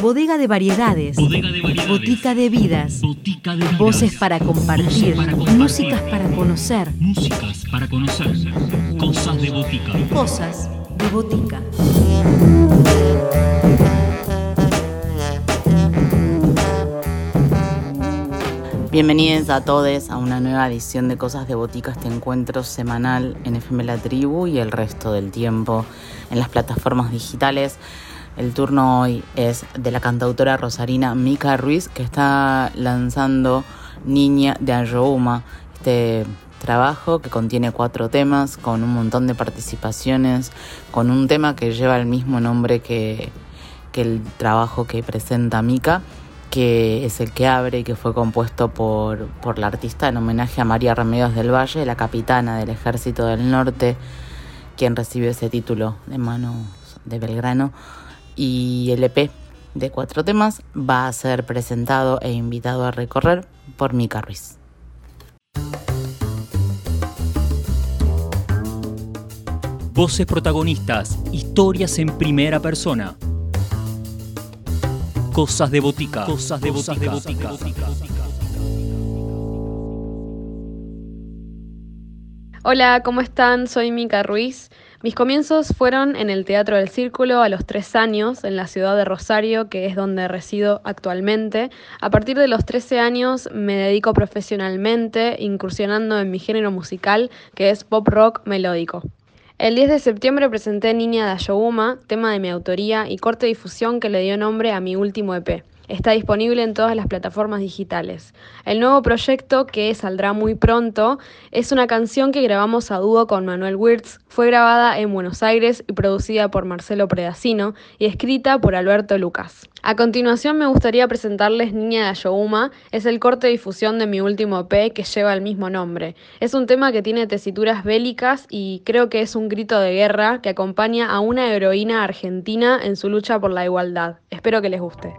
Bodega de variedades. Botica de vidas. Voces para compartir. Músicas para conocer. Músicas para conocer. Cosas de botica. Cosas de botica. Bienvenidos a todos a una nueva edición de Cosas de Botica, este encuentro semanal en FM La Tribu y el resto del tiempo en las plataformas digitales. El turno hoy es de la cantautora rosarina Mica Ruiz, que está lanzando Niña de Ayohuma, este trabajo que contiene cuatro temas, con un montón de participaciones, con un tema que lleva el mismo nombre que, que el trabajo que presenta Mica, que es el que abre y que fue compuesto por, por la artista en homenaje a María Remedios del Valle, la capitana del Ejército del Norte, quien recibió ese título de mano de Belgrano y el EP de cuatro temas va a ser presentado e invitado a recorrer por Mica Ruiz. Voces protagonistas, historias en primera persona. Cosas de botica. Cosas de botica. Hola, ¿cómo están? Soy Mica Ruiz. Mis comienzos fueron en el Teatro del Círculo a los tres años, en la ciudad de Rosario, que es donde resido actualmente. A partir de los 13 años me dedico profesionalmente, incursionando en mi género musical, que es pop rock melódico. El 10 de septiembre presenté Niña de Ayohuma, tema de mi autoría y corte difusión que le dio nombre a mi último EP. Está disponible en todas las plataformas digitales. El nuevo proyecto, que saldrá muy pronto, es una canción que grabamos a dúo con Manuel Wirtz. Fue grabada en Buenos Aires y producida por Marcelo Predacino y escrita por Alberto Lucas. A continuación me gustaría presentarles Niña de Ayohuma, es el corte de difusión de mi último EP que lleva el mismo nombre. Es un tema que tiene tesituras bélicas y creo que es un grito de guerra que acompaña a una heroína argentina en su lucha por la igualdad. Espero que les guste.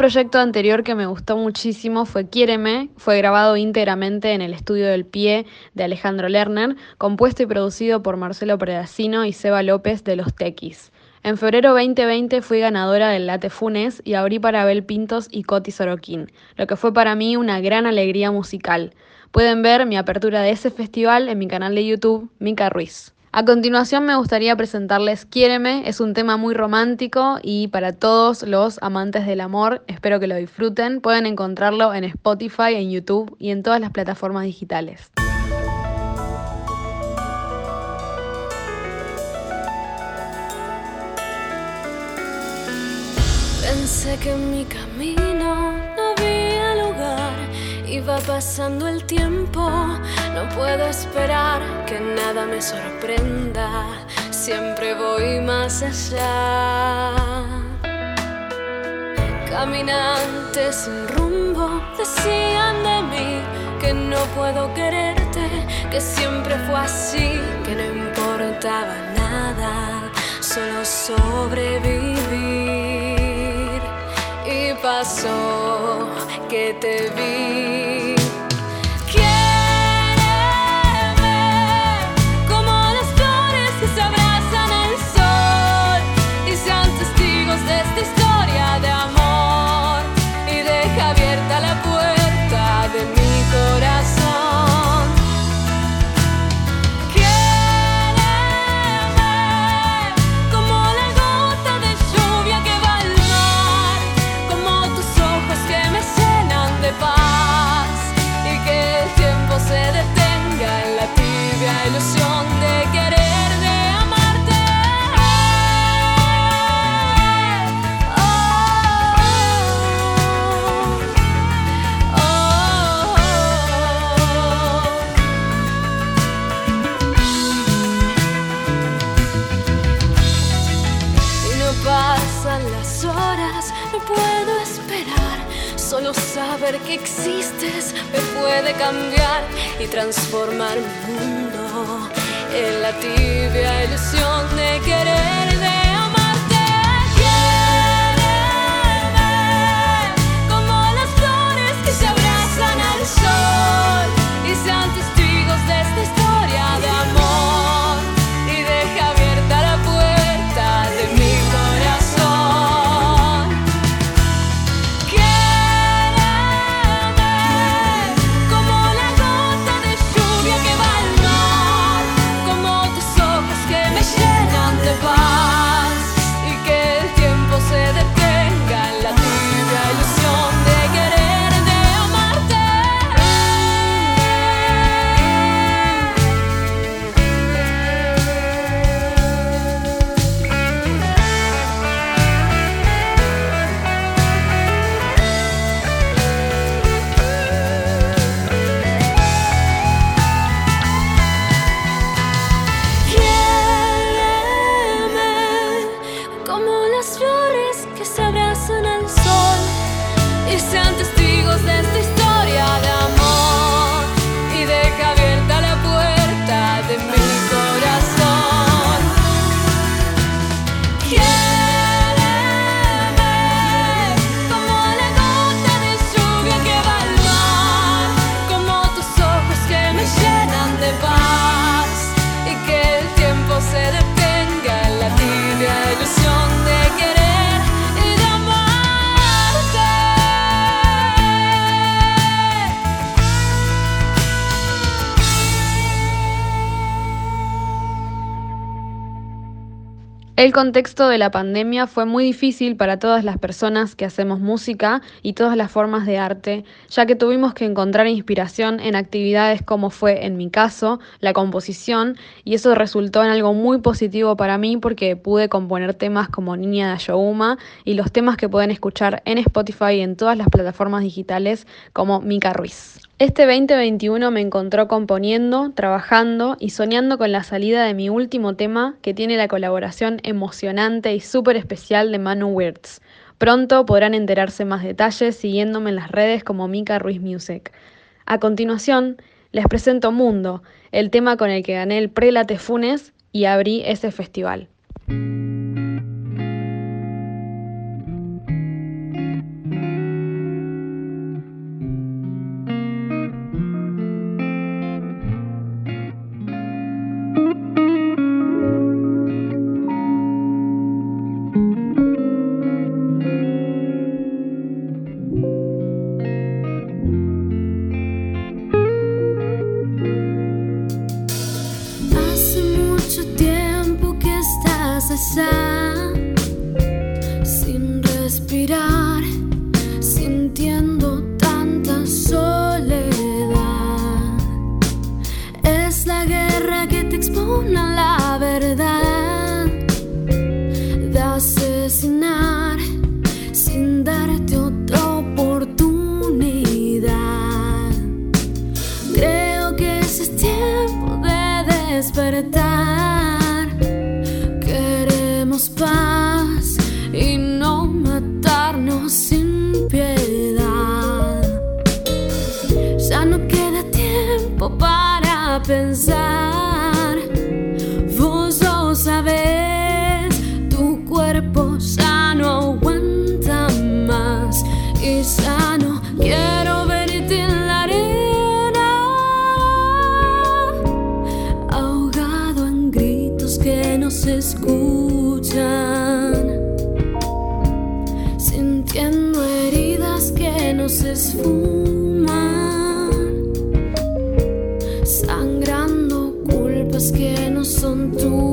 Proyecto anterior que me gustó muchísimo fue Quiéreme, fue grabado íntegramente en el estudio del pie de Alejandro Lerner, compuesto y producido por Marcelo Predacino y Seba López de Los Tequis. En febrero 2020 fui ganadora del Late Funes y abrí para Abel Pintos y Coti Sorokin, lo que fue para mí una gran alegría musical. Pueden ver mi apertura de ese festival en mi canal de YouTube, Mica Ruiz. A continuación me gustaría presentarles Quiéreme, es un tema muy romántico y para todos los amantes del amor, espero que lo disfruten. Pueden encontrarlo en Spotify, en YouTube y en todas las plataformas digitales. Pensé que mi camino iba pasando el tiempo, no puedo esperar que nada me sorprenda, siempre voy más allá. Caminantes sin rumbo decían de mí que no puedo quererte, que siempre fue así, que no importaba nada, solo sobrevivir pasó que te vi. Que existes. Me puede cambiar y transformar mi mundo. En la tibia ilusión de querer El contexto de la pandemia fue muy difícil para todas las personas que hacemos música y todas las formas de arte, ya que tuvimos que encontrar inspiración en actividades como fue en mi caso, la composición, y eso resultó en algo muy positivo para mí porque pude componer temas como Niña de Ayohuma y los temas que pueden escuchar en Spotify y en todas las plataformas digitales como Mika Ruiz. Este 2021 me encontró componiendo, trabajando y soñando con la salida de mi último tema que tiene la colaboración emocionante y súper especial de Manu Wirtz. Pronto podrán enterarse más detalles siguiéndome en las redes como Mika Ruiz Music. A continuación, les presento Mundo, el tema con el que gané el Prelate Funes y abrí ese festival. Que no se escuchan, sintiendo heridas que no se esfuman. que no son tuyas.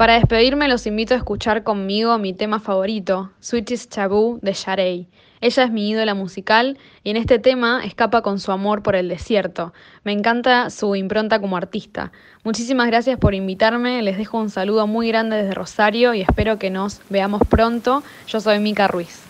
Para despedirme los invito a escuchar conmigo mi tema favorito, Switches Taboo de Sharei. Ella es mi ídola musical y en este tema escapa con su amor por el desierto. Me encanta su impronta como artista. Muchísimas gracias por invitarme, les dejo un saludo muy grande desde Rosario y espero que nos veamos pronto. Yo soy Mica Ruiz.